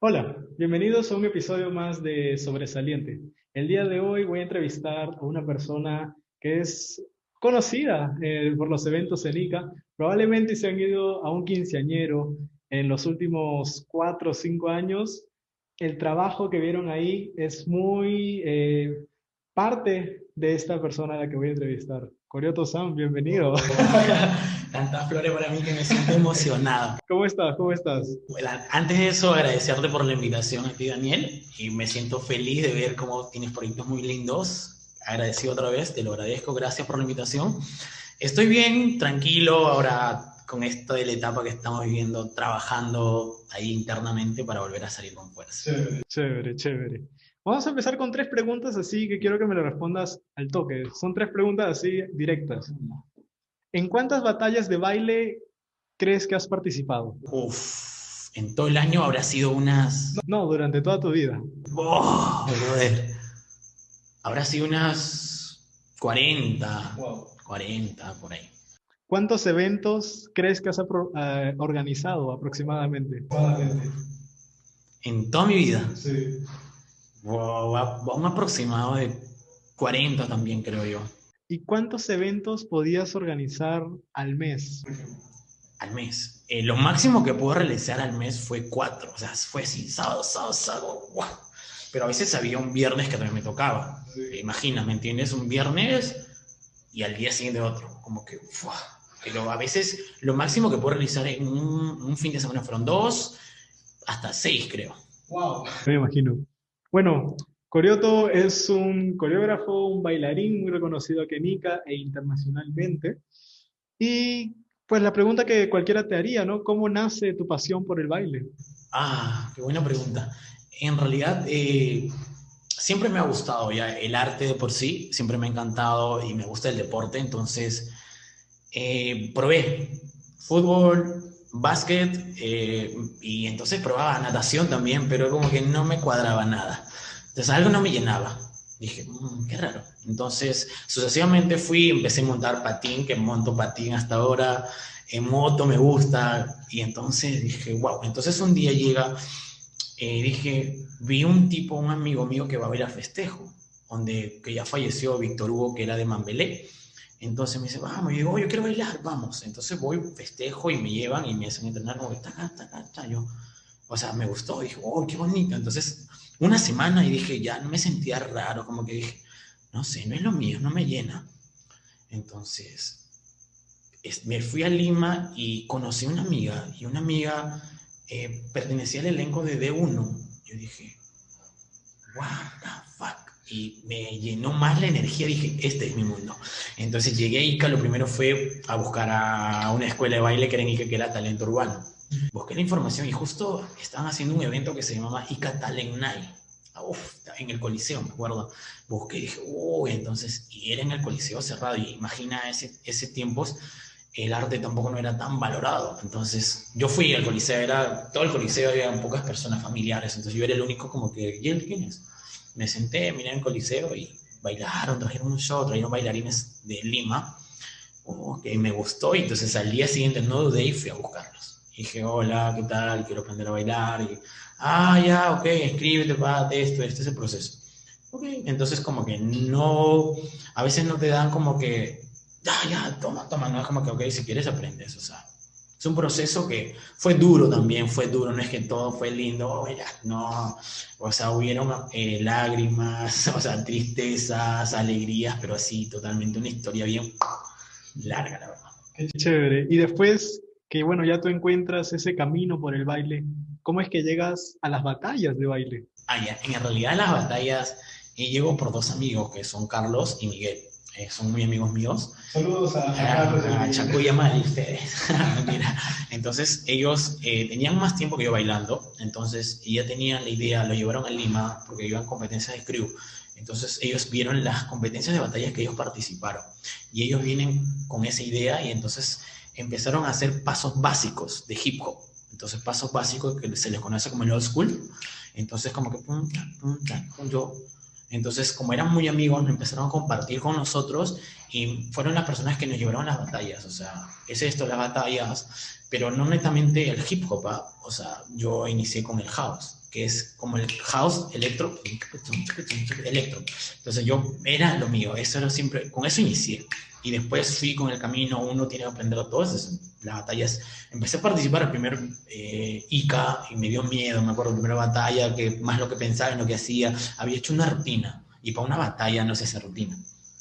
Hola, bienvenidos a un episodio más de Sobresaliente. El día de hoy voy a entrevistar a una persona que es conocida eh, por los eventos en ICA. Probablemente se han ido a un quinceañero en los últimos cuatro o cinco años. El trabajo que vieron ahí es muy eh, parte de esta persona a la que voy a entrevistar. Corioto Sam, bienvenido. Tantas flores para mí que me siento emocionado. ¿Cómo estás? ¿Cómo estás? Bueno, antes de eso, agradecerte por la invitación a ti, Daniel, y me siento feliz de ver cómo tienes proyectos muy lindos. Agradecido otra vez, te lo agradezco, gracias por la invitación. Estoy bien, tranquilo, ahora con esta de la etapa que estamos viviendo, trabajando ahí internamente para volver a salir con fuerza. Chévere, chévere, chévere. Vamos a empezar con tres preguntas así que quiero que me lo respondas al toque. Son tres preguntas así directas. ¿En cuántas batallas de baile crees que has participado? Uf, en todo el año habrá sido unas... No, durante toda tu vida. Oh, brother. Habrá sido unas 40, 40 por ahí. ¿Cuántos eventos crees que has uh, organizado aproximadamente? En toda mi vida. Sí. Wow, un aproximado de 40 también, creo yo. ¿Y cuántos eventos podías organizar al mes? Al mes. Eh, lo máximo que pude realizar al mes fue cuatro. O sea, fue así, sábado, sábado, sábado. Wow. Pero a veces había un viernes que también me tocaba. Imagina, ¿me entiendes? Un viernes y al día siguiente otro. Como que, Pero a veces lo máximo que puedo realizar en un, un fin de semana fueron dos, hasta seis, creo. Wow. Me imagino. Bueno, Corioto es un coreógrafo, un bailarín muy reconocido aquí en Ica e internacionalmente. Y pues la pregunta que cualquiera te haría, ¿no? ¿Cómo nace tu pasión por el baile? Ah, qué buena pregunta. En realidad, eh, siempre me ha gustado ya el arte de por sí, siempre me ha encantado y me gusta el deporte, entonces eh, probé fútbol, básquet eh, y entonces probaba natación también, pero como que no me cuadraba nada. Entonces algo no me llenaba. Dije, mm, qué raro. Entonces, sucesivamente fui, empecé a montar patín, que monto patín hasta ahora, en moto me gusta, y entonces dije, wow. Entonces un día llega, eh, dije, vi un tipo, un amigo mío que va a ir a festejo, donde que ya falleció Víctor Hugo, que era de Mambelé. Entonces me dice, vamos, y digo, yo quiero bailar, vamos. Entonces voy, festejo y me llevan y me hacen entrenar como que está acá, está yo. O sea, me gustó, dije, oh, qué bonito. Entonces, una semana y dije, ya no me sentía raro, como que dije, no sé, no es lo mío, no me llena. Entonces, me fui a Lima y conocí a una amiga, y una amiga eh, pertenecía al elenco de D1. Yo dije, what the fuck y me llenó más la energía, dije, este es mi mundo. Entonces llegué a Ica, lo primero fue a buscar a una escuela de baile que era en Ica, que era Talento Urbano. Busqué la información y justo estaban haciendo un evento que se llamaba Ica Talent Night. Uf, en el Coliseo, me acuerdo. Busqué y dije, uy, entonces, y era en el Coliseo cerrado. Y imagina ese, ese tiempo, el arte tampoco no era tan valorado. Entonces, yo fui al Coliseo, era, todo el Coliseo había pocas personas familiares. Entonces, yo era el único como que, ¿y él quién es? me senté, miré en el coliseo y bailaron, trajeron un show, trajeron bailarines de Lima, oh, que me gustó y entonces al día siguiente no dudé y fui a buscarlos. dije, hola, ¿qué tal? Quiero aprender a bailar. Y, ah, ya, ok, escríbete, párate esto, este es el proceso. Ok, entonces como que no, a veces no te dan como que, ya, ya, toma, toma, no es como que, ok, si quieres aprendes, o sea, es un proceso que fue duro también, fue duro, no es que todo fue lindo, no, o sea, hubieron eh, lágrimas, o sea, tristezas, alegrías, pero así, totalmente una historia bien larga, la verdad. Qué chévere. Y después que, bueno, ya tú encuentras ese camino por el baile, ¿cómo es que llegas a las batallas de baile? Ah, ya, en realidad las batallas eh, llego por dos amigos, que son Carlos y Miguel. Eh, son muy amigos míos. Saludos a, a, Chaco y a Mari, ustedes. Entonces, ellos eh, tenían más tiempo que yo bailando, entonces ya tenían la idea, lo llevaron a Lima porque iban competencias de crew. Entonces, ellos vieron las competencias de batallas que ellos participaron y ellos vienen con esa idea y entonces empezaron a hacer pasos básicos de hip hop. Entonces, pasos básicos que se les conoce como el old school. Entonces, como que, pum, pum, yo entonces, como eran muy amigos, empezaron a compartir con nosotros y fueron las personas que nos llevaron a las batallas. O sea, es esto, las batallas, pero no netamente el hip hop, ¿ah? o sea, yo inicié con el house, que es como el house electro, electro. Entonces yo era lo mío, eso era siempre, con eso inicié. Y después fui con el camino, uno tiene que aprender todo eso, las batallas. Empecé a participar el primer eh, ICA y me dio miedo, me acuerdo, la primera batalla, que más lo que pensaba en lo que hacía, había hecho una rutina, y para una batalla no se hace rutina.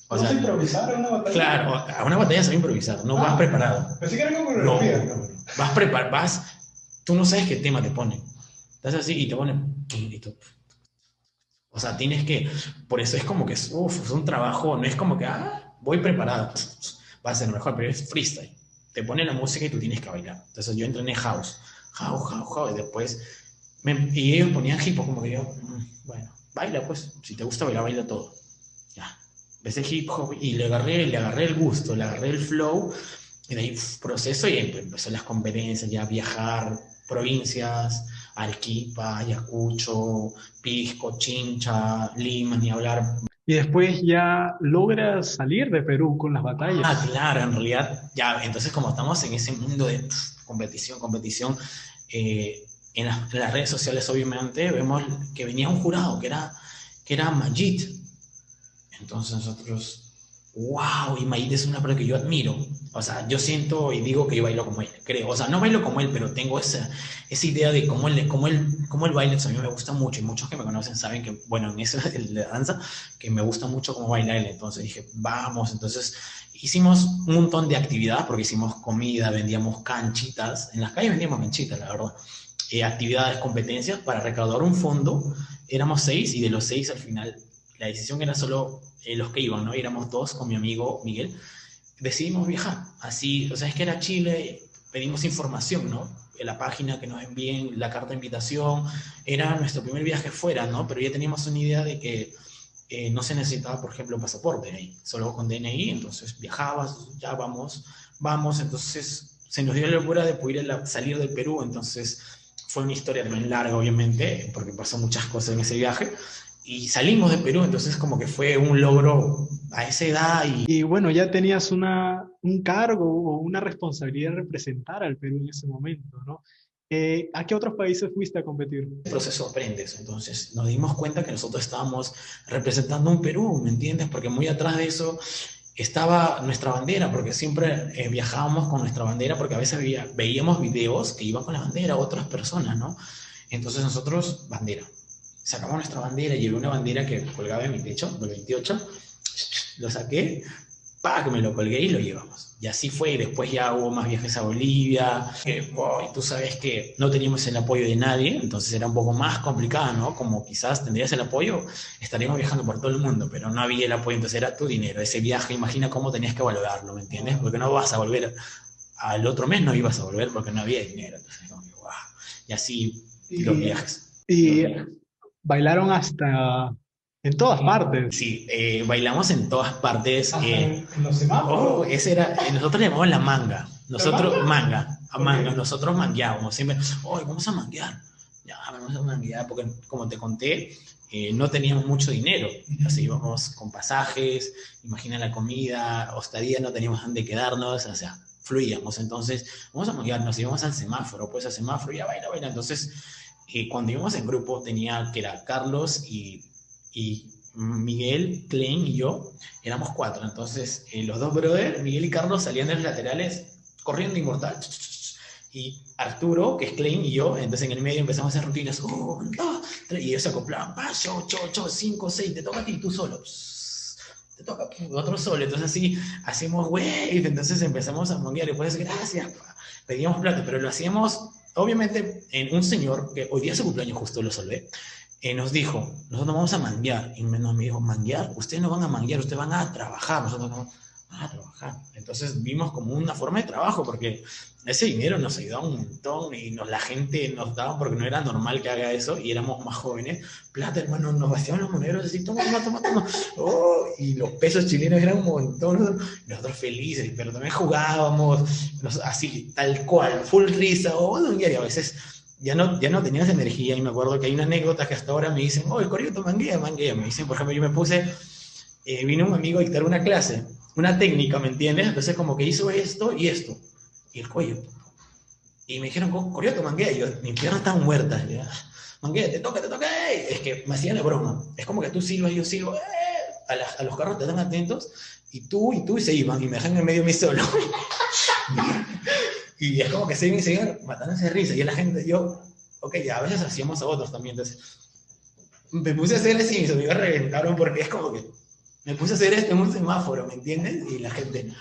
O sea, improvisar una batalla? Claro, a una batalla se va a improvisar, no vas ah, preparado. Pensé que era como no, Vas preparado, vas, tú no sabes qué tema te ponen. Estás así y te ponen... o sea, tienes que, por eso es como que es, uf, es un trabajo, no es como que, ah, voy preparado, va a ser mejor, pero es freestyle. Te pone la música y tú tienes que bailar. Entonces yo entrené house, house, house, house, y después, y ellos ponían hip hop como que yo, mm, bueno, baila pues, si te gusta bailar, baila todo. Ya, ves el hip hop y le agarré, le agarré el gusto, le agarré el flow, y de ahí proceso y empezó las competencias, ya viajar, provincias, Arequipa, Ayacucho, Pisco, Chincha, Lima, ni hablar. Y después ya logras salir de Perú con las batallas. Ah, claro, en realidad, ya, entonces como estamos en ese mundo de competición, competición, eh, en, las, redes sociales obviamente vemos que venía un jurado que era, que era Majid. Entonces nosotros wow, y Maid es una persona que yo admiro. O sea, yo siento y digo que yo bailo como él, creo. O sea, no bailo como él, pero tengo esa, esa idea de cómo él, cómo, él, cómo él baila. a mí me gusta mucho y muchos que me conocen saben que, bueno, en eso de danza, que me gusta mucho cómo baila él. Entonces dije, vamos. Entonces hicimos un montón de actividades porque hicimos comida, vendíamos canchitas. En las calles vendíamos canchitas, la verdad. Eh, actividades, competencias para recaudar un fondo. Éramos seis y de los seis al final la decisión era solo eh, los que iban, ¿no? éramos dos con mi amigo Miguel. Decidimos viajar. Así, o sea, es que era Chile, pedimos información, ¿no? En la página que nos envíen la carta de invitación. Era nuestro primer viaje fuera, ¿no? Pero ya teníamos una idea de que eh, no se necesitaba, por ejemplo, pasaporte ahí, solo con DNI. Entonces viajabas, ya vamos, vamos. Entonces se nos dio la locura de poder salir del Perú. Entonces fue una historia también larga, obviamente, porque pasó muchas cosas en ese viaje y salimos de Perú, entonces como que fue un logro a esa edad. Y, y bueno, ya tenías una, un cargo o una responsabilidad de representar al Perú en ese momento, ¿no? Eh, ¿A qué otros países fuiste a competir? El proceso aprendes, entonces nos dimos cuenta que nosotros estábamos representando un Perú, ¿me entiendes? Porque muy atrás de eso estaba nuestra bandera, porque siempre eh, viajábamos con nuestra bandera, porque a veces veíamos videos que iban con la bandera otras personas, ¿no? Entonces nosotros, bandera, sacamos nuestra bandera, llevé una bandera que colgaba en mi techo, del 28, lo saqué, pa, que me lo colgué y lo llevamos. Y así fue, y después ya hubo más viajes a Bolivia, y tú sabes que no teníamos el apoyo de nadie, entonces era un poco más complicado, ¿no? Como quizás tendrías el apoyo, estaríamos viajando por todo el mundo, pero no había el apoyo, entonces era tu dinero, ese viaje, imagina cómo tenías que valorarlo, ¿me entiendes? Porque no vas a volver, al otro mes no ibas a volver porque no había dinero, entonces, wow. y así los viajes. Y bailaron hasta en todas partes. Sí, eh, bailamos en todas partes. Eh, en los semáforos. Oh, ese era, eh, nosotros le llamamos la manga. Nosotros, manga, a manga, nosotros mangueábamos siempre. Hoy vamos a manguear. Ya, vamos a manguear, porque como te conté, no teníamos mucho dinero. Así íbamos con pasajes, imagina la comida, hostadía, no teníamos dónde quedarnos, o sea, fluíamos. Entonces, vamos a manguear, nos íbamos al semáforo, pues al semáforo, ya baila, baila. Entonces, y cuando íbamos en grupo tenía que era Carlos y, y Miguel, Klein y yo, éramos cuatro. Entonces, eh, los dos brothers, Miguel y Carlos, salían de los laterales corriendo inmortal. Y Arturo, que es Klein y yo, entonces en el medio empezamos a hacer rutinas. y ellos se acoplaban. paso, ocho, ocho, cinco, seis, te toca a ti, tú solo. te toca otro solo. Entonces así hacemos wave. Entonces empezamos a monguear. Y después, gracias. Pedíamos plato, pero lo hacíamos obviamente, en un señor que hoy día su cumpleaños, justo lo salvé, eh, nos dijo, nosotros vamos a manguear. Y me, me dijo, manguear, ustedes no van a manguear, ustedes van a trabajar, nosotros no a trabajar. Entonces vimos como una forma de trabajo, porque ese dinero nos ayudaba un montón y nos, la gente nos daba, porque no era normal que haga eso, y éramos más jóvenes. Plata, hermano, nos vaciaban los moneros así, toma, toma, toma, toma. Oh, y los pesos chilenos eran un montón, nosotros felices, pero también jugábamos, así, tal cual, full risa, o oh, y a veces ya no, ya no tenías energía, y me acuerdo que hay una anécdota que hasta ahora me dicen, oh, el corrido manguea, manguea, me dicen, por ejemplo, yo me puse, eh, vino un amigo a dictar una clase, una técnica, ¿me entiendes? Entonces como que hizo esto y esto, y el cuello. Y me dijeron, Corioto, manguea. Y yo, mis piernas están muertas. Ya. Manguea, te toca, te toca. ¡ey! Es que me hacían de broma. Es como que tú silbas yo silbo. A, la- a los carros te están atentos. Y tú y tú y se iban. Y me dejan en medio de mí solo. y es como que se iban y se iban matándose de risa. Y la gente, yo, ok, ya a veces hacíamos a otros también. Entonces, me puse a hacer así y mis amigos reventaron porque es como que me puse a hacer esto en un semáforo, ¿me entiendes? Y la gente,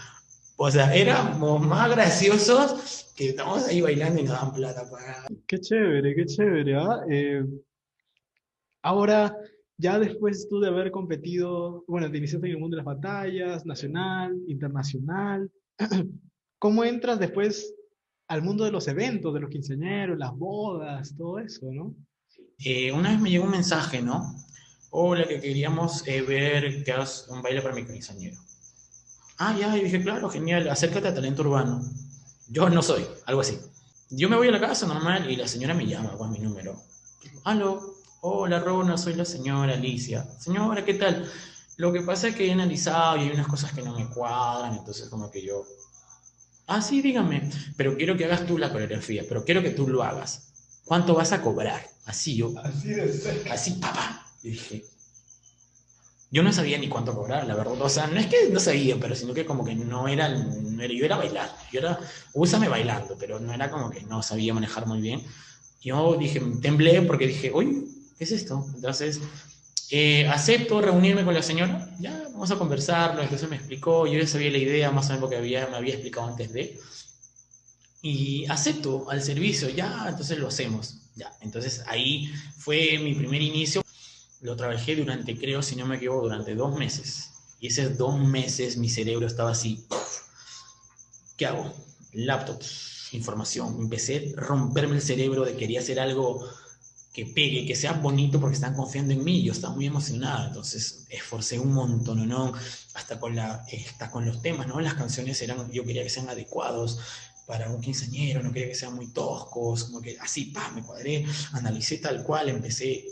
o sea, éramos más graciosos que estamos ahí bailando y nos dan plata para... Qué chévere, qué chévere, ¿ah? Eh, ahora, ya después tú de haber competido, bueno, te iniciaste en el mundo de las batallas, nacional, internacional, ¿cómo entras después al mundo de los eventos, de los quinceañeros, las bodas, todo eso, ¿no? Eh, una vez me llegó un mensaje, ¿no? Hola, que queríamos eh, ver que hagas un baile para mi quinceañero. Ah, ya, y dije, claro, genial, acércate a talento urbano. Yo no soy, algo así. Yo me voy a la casa normal y la señora me llama con mi número. Aló, hola Rona, soy la señora Alicia. Señora, ¿qué tal? Lo que pasa es que he analizado y hay unas cosas que no me cuadran, entonces como que yo... Ah, sí, dígame, pero quiero que hagas tú la coreografía, pero quiero que tú lo hagas. ¿Cuánto vas a cobrar? Así yo, Así de cerca. así, papá. Y dije, yo no sabía ni cuánto cobrar, la verdad. O sea, no es que no sabía, pero sino que como que no era, no era- yo era bailar. Yo era, úsame bailando, pero no era como que no sabía manejar muy bien. Yo dije, temblé porque dije, oye, ¿qué es esto? Entonces, eh, acepto reunirme con la señora, ya, vamos a conversarlo. Entonces me explicó, yo ya sabía la idea, más o menos porque había, me había explicado antes de. Y acepto al servicio, ya, entonces lo hacemos. Ya, entonces ahí fue mi primer inicio. Lo trabajé durante, creo, si no me equivoco, durante dos meses. Y esos dos meses mi cerebro estaba así. ¿Qué hago? Laptop, información. Empecé a romperme el cerebro de quería hacer algo que pegue, que sea bonito porque están confiando en mí. Yo estaba muy emocionada, entonces esforcé un montón, ¿no? Hasta con, la, hasta con los temas, ¿no? Las canciones eran, yo quería que sean adecuados para un quinceañero, no quería que sean muy toscos, como que así, pa, me cuadré, analicé tal cual, empecé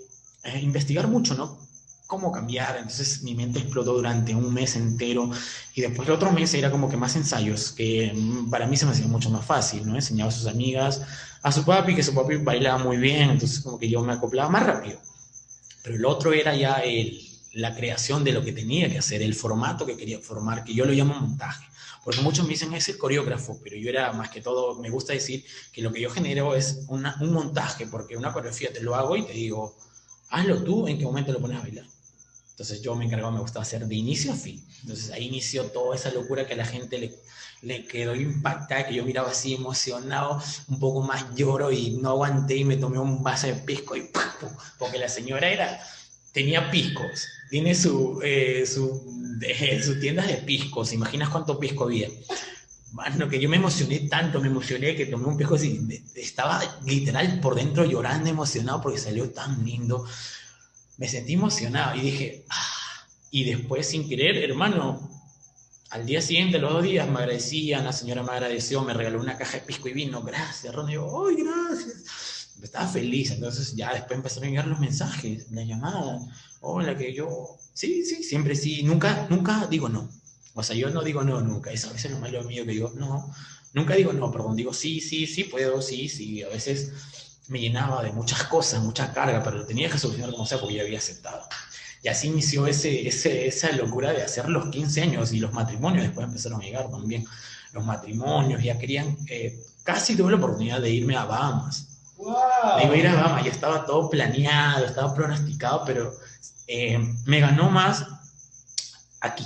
a investigar mucho, ¿no? Cómo cambiar, entonces mi mente explotó durante un mes entero y después el otro mes era como que más ensayos, que mm, para mí se me hacía mucho más fácil, ¿no? Enseñaba a sus amigas, a su papi, que su papi bailaba muy bien, entonces como que yo me acoplaba más rápido. Pero el otro era ya el, la creación de lo que tenía que hacer, el formato que quería formar, que yo lo llamo montaje. Porque muchos me dicen, es el coreógrafo, pero yo era más que todo, me gusta decir que lo que yo genero es una, un montaje, porque una coreografía te lo hago y te digo, hazlo tú, en qué momento lo pones a bailar. Entonces yo me encargaba, me gustaba hacer de inicio a fin. Entonces ahí inició toda esa locura que a la gente le, le quedó impactada, que yo miraba así emocionado, un poco más lloro y no aguanté y me tomé un vaso de pisco y ¡pum! porque la señora era, tenía piscos, tiene su, eh, su, de, sus tiendas de piscos, ¿imaginas cuánto pisco había? Bueno, que yo me emocioné tanto, me emocioné que tomé un así, de- estaba literal por dentro llorando, emocionado porque salió tan lindo. Me sentí emocionado y dije, ah, y después sin querer, hermano, al día siguiente, los dos días, me agradecían, la señora me agradeció, me regaló una caja de pisco y vino, gracias, Ron, y yo, ¡ay, gracias! Estaba feliz, entonces ya después empezaron a llegar los mensajes, la llamada, hola, que yo, sí, sí, siempre sí, nunca, nunca digo no. O sea, yo no digo no nunca, eso a veces es lo malo mío que digo, no, nunca digo no, perdón, digo sí, sí, sí puedo, sí, sí, a veces me llenaba de muchas cosas, mucha carga, pero lo tenía que solucionar como sea porque ya había aceptado. Y así inició ese, ese, esa locura de hacer los 15 años y los matrimonios después empezaron a llegar también. Los matrimonios ya querían, eh, casi tuve la oportunidad de irme a Bahamas. ¡Wow! Me iba a ir a Bahamas, ya estaba todo planeado, estaba pronosticado, pero eh, me ganó más aquí,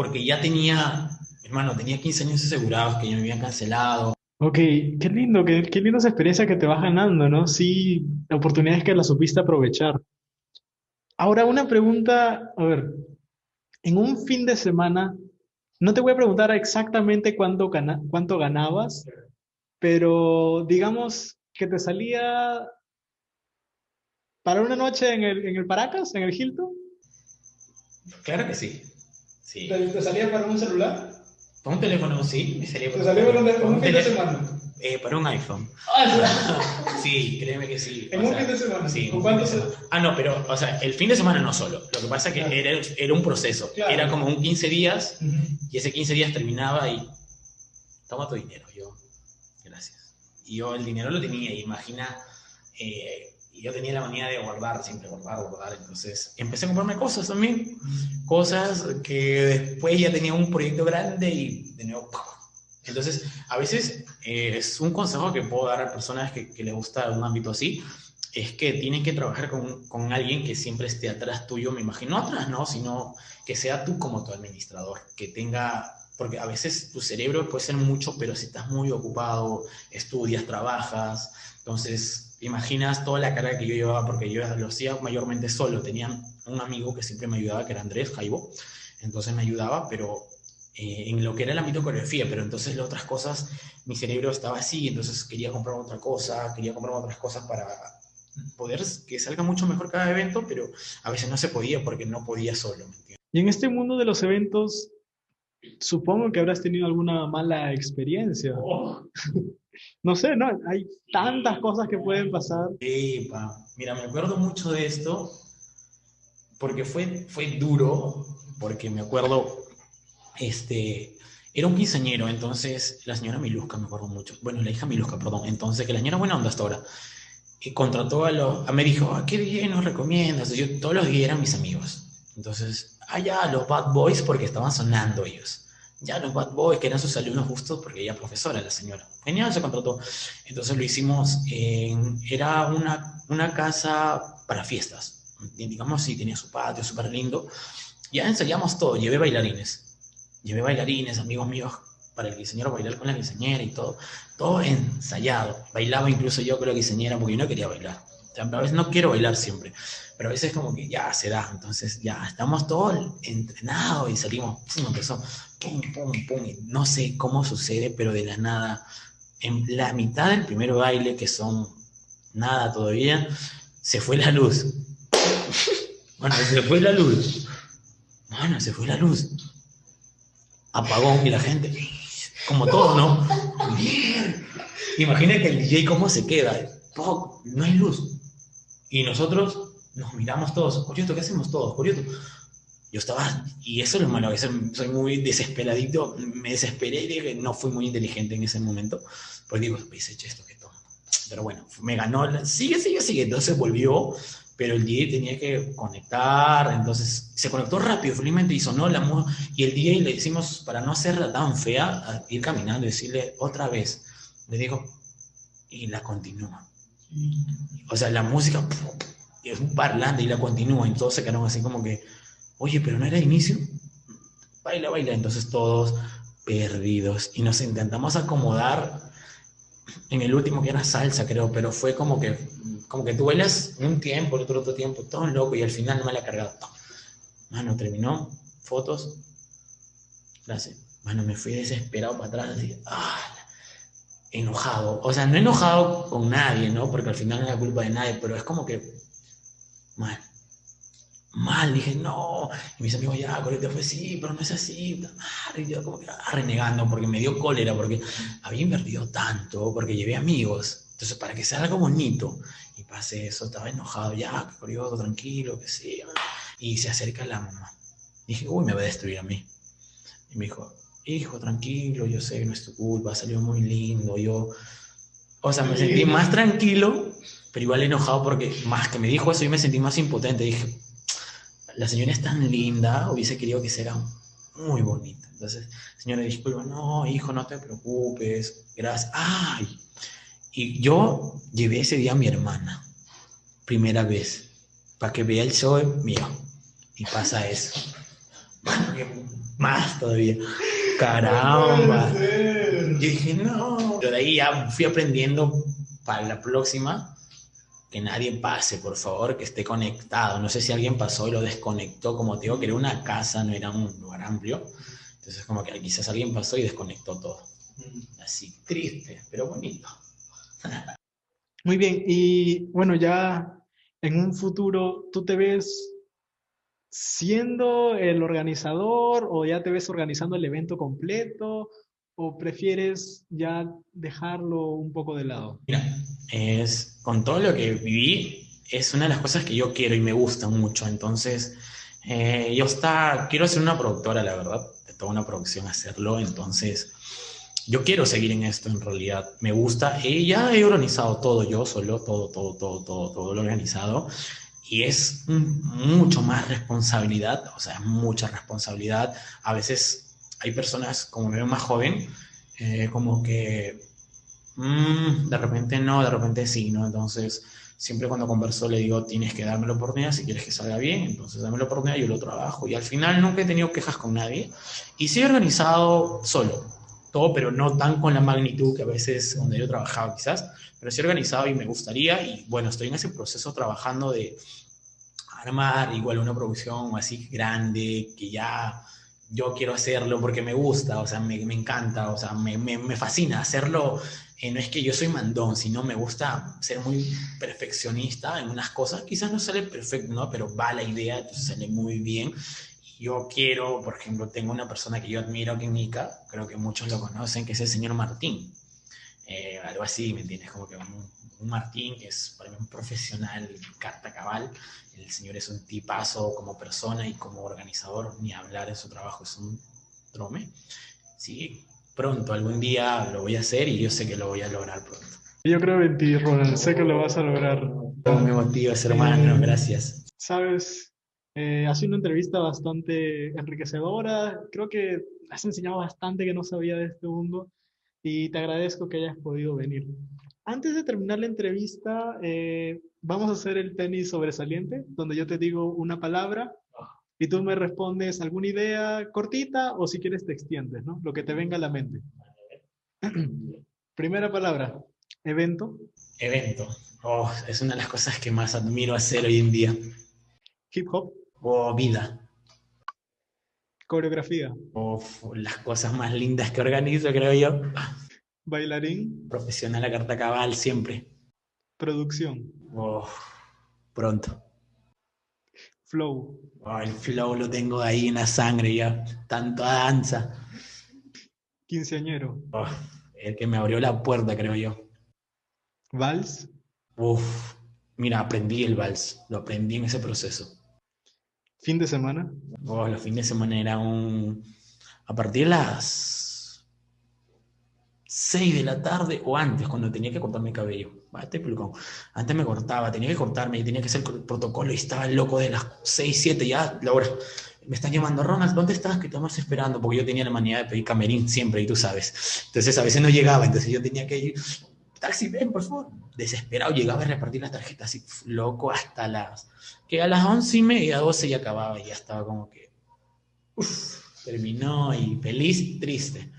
porque ya tenía, hermano, tenía 15 años asegurados que ya me habían cancelado. Ok, qué lindo, qué, qué linda esa experiencia que te vas ganando, ¿no? Sí, oportunidades que las supiste aprovechar. Ahora, una pregunta, a ver, en un fin de semana, no te voy a preguntar exactamente cuánto, gana- cuánto ganabas, pero digamos que te salía para una noche en el, en el Paracas, en el Hilton. Claro que sí. Sí. te salía para un celular? Para un teléfono, sí, me salía Te salió para un, para un teléfono. semana. Eh, para un iPhone. Sí, créeme que sí. En o un sea, fin de semana. Sí, ¿Con cuánto fin de semana. Ah, no, pero, o sea, el fin de semana no solo. Lo que pasa es que Claro. era, era un proceso. Claro. Era como un 15 días Ujú. y ese 15 días terminaba y toma tu dinero. Yo, gracias. Y yo el dinero lo tenía, imagina, eh, yo tenía la manía de guardar, siempre guardar, guardar. Entonces empecé a comprarme cosas también, cosas que después ya tenía un proyecto grande y de nuevo. Entonces, a veces eh, es un consejo que puedo dar a personas que, que les gusta un ámbito así, es que tienen que trabajar con, con, alguien que siempre esté atrás tuyo, me imagino, no atrás, no, sino que sea tú como tu administrador, que tenga, porque a veces tu cerebro puede ser mucho, pero si estás muy ocupado, estudias, trabajas, entonces imaginas toda la carga que yo llevaba, porque yo lo hacía mayormente solo, tenía un amigo que siempre me ayudaba, que era Andrés Jaibo, entonces me ayudaba, pero eh, en lo que era el ámbito de coreografía, pero entonces las otras cosas, mi cerebro estaba así, entonces quería comprar otra cosa, quería comprar otras cosas para poder que salga mucho mejor cada evento, pero a veces no se podía porque no podía solo. y en este mundo de los eventos, supongo que habrás tenido alguna mala experiencia. Oh. no sé, ¿no? Hay tantas cosas que pueden pasar. Mira, me acuerdo mucho de esto porque fue, fue duro, porque me acuerdo, este, era un quinceañero, entonces la señora Milusca, me acuerdo mucho, bueno, la hija Milusca, perdón, entonces que la señora buena onda hasta ahora, y contrató a los, a, me dijo, ¿a qué día nos recomiendas? Yo, todos los días eran mis amigos, entonces, allá ah, los Bad Boys porque estaban sonando ellos ya los Bad Boys, que eran sus alumnos justos, porque ella profesora, la señora. Genial, se contrató. Entonces lo hicimos, era una, una casa para fiestas. Digamos, sí, tenía su patio súper lindo. Ya ensayamos todo, llevé bailarines. Llevé bailarines, amigos míos, para el diseñador bailar con la diseñera y todo. Todo ensayado. Bailaba incluso yo con la diseñera porque yo no quería bailar. A veces no quiero bailar siempre, pero a veces como que ya se da. Entonces ya estamos todos entrenados y salimos. Empezó pum, pum, pum. no sé cómo sucede, pero de la nada, en la mitad del primer baile, que son nada todavía, se fue la luz. Bueno, se fue la luz. Bueno, se fue la luz. Apagón y la gente, como todo, ¿no? Imagina que el DJ cómo se queda. No hay luz. Y nosotros nos miramos todos. Curioso, ¿qué hacemos todos? Curioso yo estaba, y eso es lo malo, que soy muy desesperadito, me desesperé y dije, no fui muy inteligente en ese momento, porque digo, hecho esto que todo. Pero bueno, me ganó, sigue, sigue, sigue, entonces volvió, pero el DJ tenía que conectar, entonces se conectó rápido, felizmente, y sonó la música, y el DJ le decimos, para no hacerla tan fea, ir caminando y decirle otra vez, le digo, y la continúa. O sea, la música es un parlante y la continúa, y todos se quedaron así como que Oye, pero no era inicio. Baila, baila. Entonces todos perdidos. Y nos intentamos acomodar en el último que era salsa, creo, pero fue como que, como que tú bailas un tiempo, el otro, otro tiempo, todo loco, y al final no me la cargado. Mano, terminó, fotos, gracias. Mano, me fui desesperado para atrás, así, ah, enojado. O sea, no enojado con nadie, ¿no? Porque al final no es la culpa de nadie, pero es como que, bueno, mal, dije, no, y mis amigos, ya, Corete fue, sí, pero no es así, y yo como que renegando, porque me dio cólera, porque había invertido tanto, porque llevé amigos, entonces para que sea algo bonito, y pase eso, estaba enojado, ya, curioso, tranquilo, que sí, y se acerca la mamá, dije, uy, me va a destruir a mí, y me dijo, hijo, tranquilo, yo sé que no es tu culpa, salió muy lindo, yo, o sea, me sentí más tranquilo, pero igual enojado porque más que me dijo eso, yo me sentí más impotente, dije, la señora es tan linda, hubiese querido que sea muy bonita. Entonces, señora, disculpa, no, hijo, no te preocupes, gracias. ¡Ay! Y yo llevé ese día a mi hermana, primera vez, para que vea el show mío. Y pasa eso. Más todavía. Caramba. Yo dije, no. Pero de ahí ya fui aprendiendo para la próxima que nadie pase, por favor, que esté conectado. No sé si alguien pasó y lo desconectó, como te digo, que era una casa, no era un lugar amplio. Entonces, como que quizás alguien pasó y desconectó todo. Así, triste, pero bonito. Muy bien, y bueno, ya en un futuro, ¿tú te ves siendo el organizador o ya te ves organizando el evento completo o prefieres ya dejarlo un poco de lado? Mira, es con todo lo que viví, es una de las cosas que yo quiero y me gusta mucho. Entonces, eh, yo está, quiero ser una productora, la verdad, de toda una producción hacerlo. Entonces, yo quiero seguir en esto en realidad. Me gusta. Y ya he organizado todo yo solo, todo, todo, todo, todo, todo lo organizado. Y es mucho más responsabilidad, o sea, mucha responsabilidad. A veces hay personas, como me veo más joven, eh, como que mm, de repente no, de repente sí, ¿no? Entonces, siempre cuando converso le digo, tienes que darme la oportunidad si quieres que salga bien, entonces dame la oportunidad, yo lo trabajo. Y al final nunca he tenido quejas con nadie. Y sí he organizado solo, todo, pero no tan con la magnitud que a veces donde yo trabajaba quizás, pero sí organizado y me gustaría. Y bueno, estoy en ese proceso trabajando de armar igual una producción así grande, que ya yo quiero hacerlo porque me gusta, o sea, me, me encanta, o sea, me, me, me fascina hacerlo. Eh, no es que yo soy mandón, sino me gusta ser muy perfeccionista en unas cosas. Quizás no sale perfecto, ¿no? Pero va la idea, entonces sale muy bien. Yo quiero, por ejemplo, tengo una persona que yo admiro aquí en Nica, creo que muchos lo conocen, que es el señor Martín. Eh, algo así, ¿me entiendes? Como que un, un Martín que es para mí un profesional, carta cabal. El señor es un tipazo como persona y como organizador, ni hablar en su trabajo, es un trome. Sí, pronto, algún día lo voy a hacer y yo sé que lo voy a lograr pronto. Yo creo en ti, Ronald, sé que lo vas a lograr. Me motivas, hermano, gracias. Sabes, eh, ha sido una entrevista bastante enriquecedora. Creo que has enseñado bastante que no sabía de este mundo y te agradezco que hayas podido venir. Antes de terminar la entrevista, eh, vamos a hacer el tenis sobresaliente, donde yo te digo una palabra y tú me respondes alguna idea cortita o si quieres te extiendes, ¿no? Lo que te venga a la mente. Primera palabra, evento. Evento. Oh, es una de las cosas que más admiro hacer hoy en día. Hip hop. Oh, vida. Coreografía. Oh, las cosas más lindas que organizo, creo yo. Bailarín. Profesional a carta cabal, siempre. Producción. Oh, pronto. Flow. Oh, el flow lo tengo ahí en la sangre ya. Tanto danza. Quinceañero. Oh, el que me abrió la puerta, creo yo. Vals. Uf, mira, aprendí el vals. Lo aprendí en ese proceso. Fin de semana. Oh, los fines de semana era un... A partir de las 6 de la tarde o antes, cuando tenía que cortarme el cabello. Va, este pelucón. Antes me cortaba, tenía que cortarme y tenía que hacer el protocolo y estaba loco de las 6, 7 ya, la hora. Me están llamando, Ronald, ¿dónde estás? Que estamos esperando, porque yo tenía la manía de pedir camerín siempre, y tú sabes. Entonces a veces no llegaba, entonces yo tenía que ir, taxi, ven, por favor. Desesperado, llegaba a repartir las tarjetas así, loco, hasta las... Que a las 11 y media, 12 ya acababa y ya estaba como que... Uf, terminó y feliz, triste.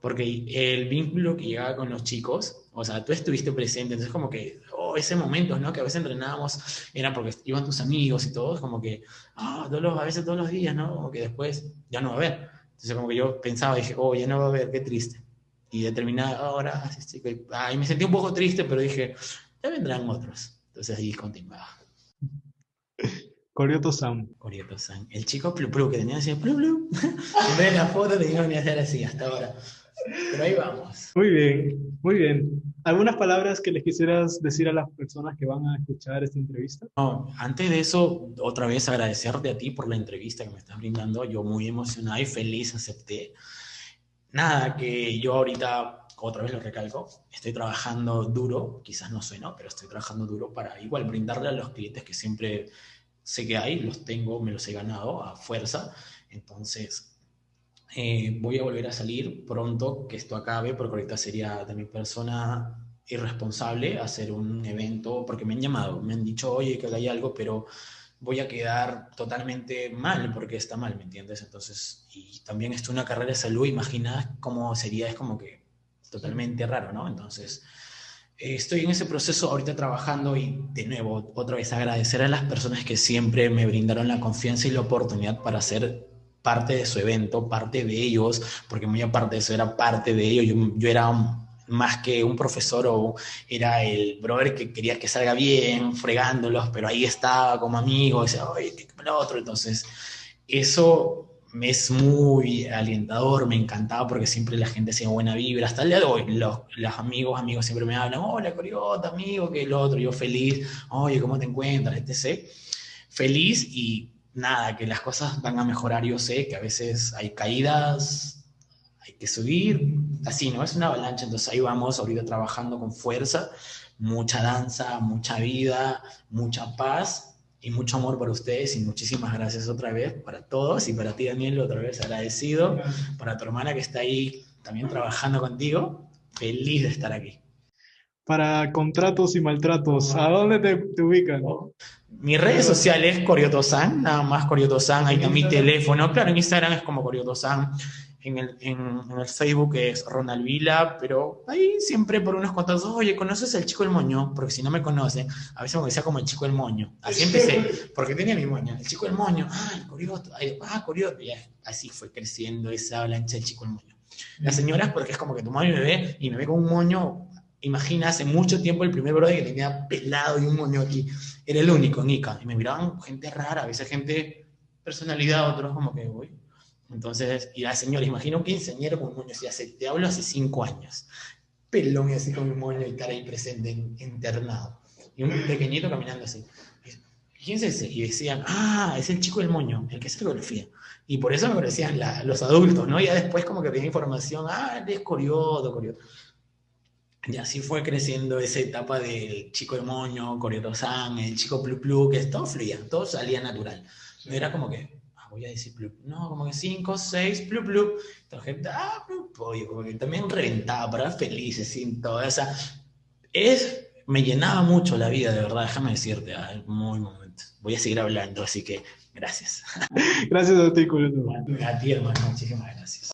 Porque el vínculo que llegaba con los chicos, o sea, tú estuviste presente, entonces como que, oh, ese momento, ¿no? Que a veces entrenábamos, era porque iban tus amigos y todos, como que, ah, todos los- a veces todos los días, ¿no? Como que después ya no va a haber. Entonces como que yo pensaba, dije, oh, ya no va a haber, qué triste. Y determinada hora, así, así ah, y me sentí un poco triste, pero dije, ya vendrán otros. Entonces ahí continuaba. Corioto Sam. Corioto-san. El chico plu plu que tenía así, plu plu. En vez de la foto tenía que hacer así hasta ahora. Pero ahí vamos. Muy bien, muy bien. ¿Algunas palabras que les quisieras decir a las personas que van a escuchar esta entrevista? No, antes de eso, otra vez agradecerte a ti por la entrevista que me estás brindando. Yo muy emocionado y feliz acepté. Nada, que yo ahorita, otra vez lo recalco, estoy trabajando duro, quizás no suena, pero estoy trabajando duro para igual brindarle a los clientes que siempre sé que hay, los tengo, me los he ganado a fuerza. Entonces, eh, voy a volver a salir pronto, que esto acabe, porque ahorita sería de mi persona irresponsable hacer un evento, porque me han llamado, me han dicho, oye, que hay algo, pero voy a quedar totalmente mal, porque está mal, ¿me entiendes? Entonces, y también esto una carrera de salud, imagina cómo sería, es como que totalmente raro, ¿no? Entonces, eh, estoy en ese proceso ahorita trabajando y de nuevo, otra vez agradecer a las personas que siempre me brindaron la confianza y la oportunidad para ser parte de su evento, parte de ellos, porque muy aparte de eso era parte de ellos, yo, yo era más que un profesor o era el brother que quería que salga bien, fregándolos, pero ahí estaba como amigo, decía, oye, lo otro, entonces eso me es muy alentador, me encantaba porque siempre la gente hacía buena vibra, hasta el día de hoy, los, los amigos, amigos siempre me hablan, hola, Coriota, amigo, que el otro, yo feliz, oye, ¿cómo te encuentras? etc. Feliz y nada, que las cosas van a mejorar, yo sé que a veces hay caídas, hay que subir, así, ¿no? Es una avalancha, entonces ahí vamos ahorita trabajando con fuerza, mucha danza, mucha vida, mucha paz y mucho amor para ustedes. Y muchísimas gracias otra vez para todos. Y para ti Daniel otra vez agradecido, para tu hermana que está ahí también trabajando contigo, feliz de estar aquí. Para contratos y maltratos, ¿a dónde te, te ubican? Mis redes sociales, Coriotosan, nada más Coriotosan, ahí está mi teléfono, claro, en Instagram es como Coriotosan, en el, en, el Facebook es Ronald Vila, pero ahí siempre por unos cuantos, oye, ¿conoces al chico del moño? Porque si no me conocen, a veces me decía como el chico del moño. Así empecé, porque tenía mi moño, el chico del moño, ah, el corioto, ah, corioto, y así fue creciendo esa avalancha del chico del moño. Las señoras, porque es como que tu mami me ve y me ve con un moño, imagina, hace mucho tiempo el primer brother que tenía pelado y un moño aquí, era el único, Nika, y me miraban gente rara, a veces gente personalidad, otros como que, uy, entonces, y la señora, imagino un quinceañero con un moño así, hace, te hablo hace cinco años, pelón y así con un moño y cara ahí presente, internado. Y un pequeñito caminando así. ¿Quién es ese? Y decían, ah, es el chico del moño, el que hace coreografía. Y por eso me conocían los adultos, ¿no? Ya después como que tenía información, ah, él es coriodo, coriodo. Y así fue creciendo esa etapa del chico del moño, coriodo-san, el chico plu plu, que todo fluía, todo salía natural. No era como que, voy a decir plup. No, como que 5, 6, plup, plup. Entonces, ah, plup, oye, como que también reventaba para felices, sin toda esa. Es, me llenaba mucho la vida, de verdad, déjame decirte, ah, muy momento. Voy a seguir hablando, así que gracias. Gracias a ti, A ti, hermano, muchísimas gracias.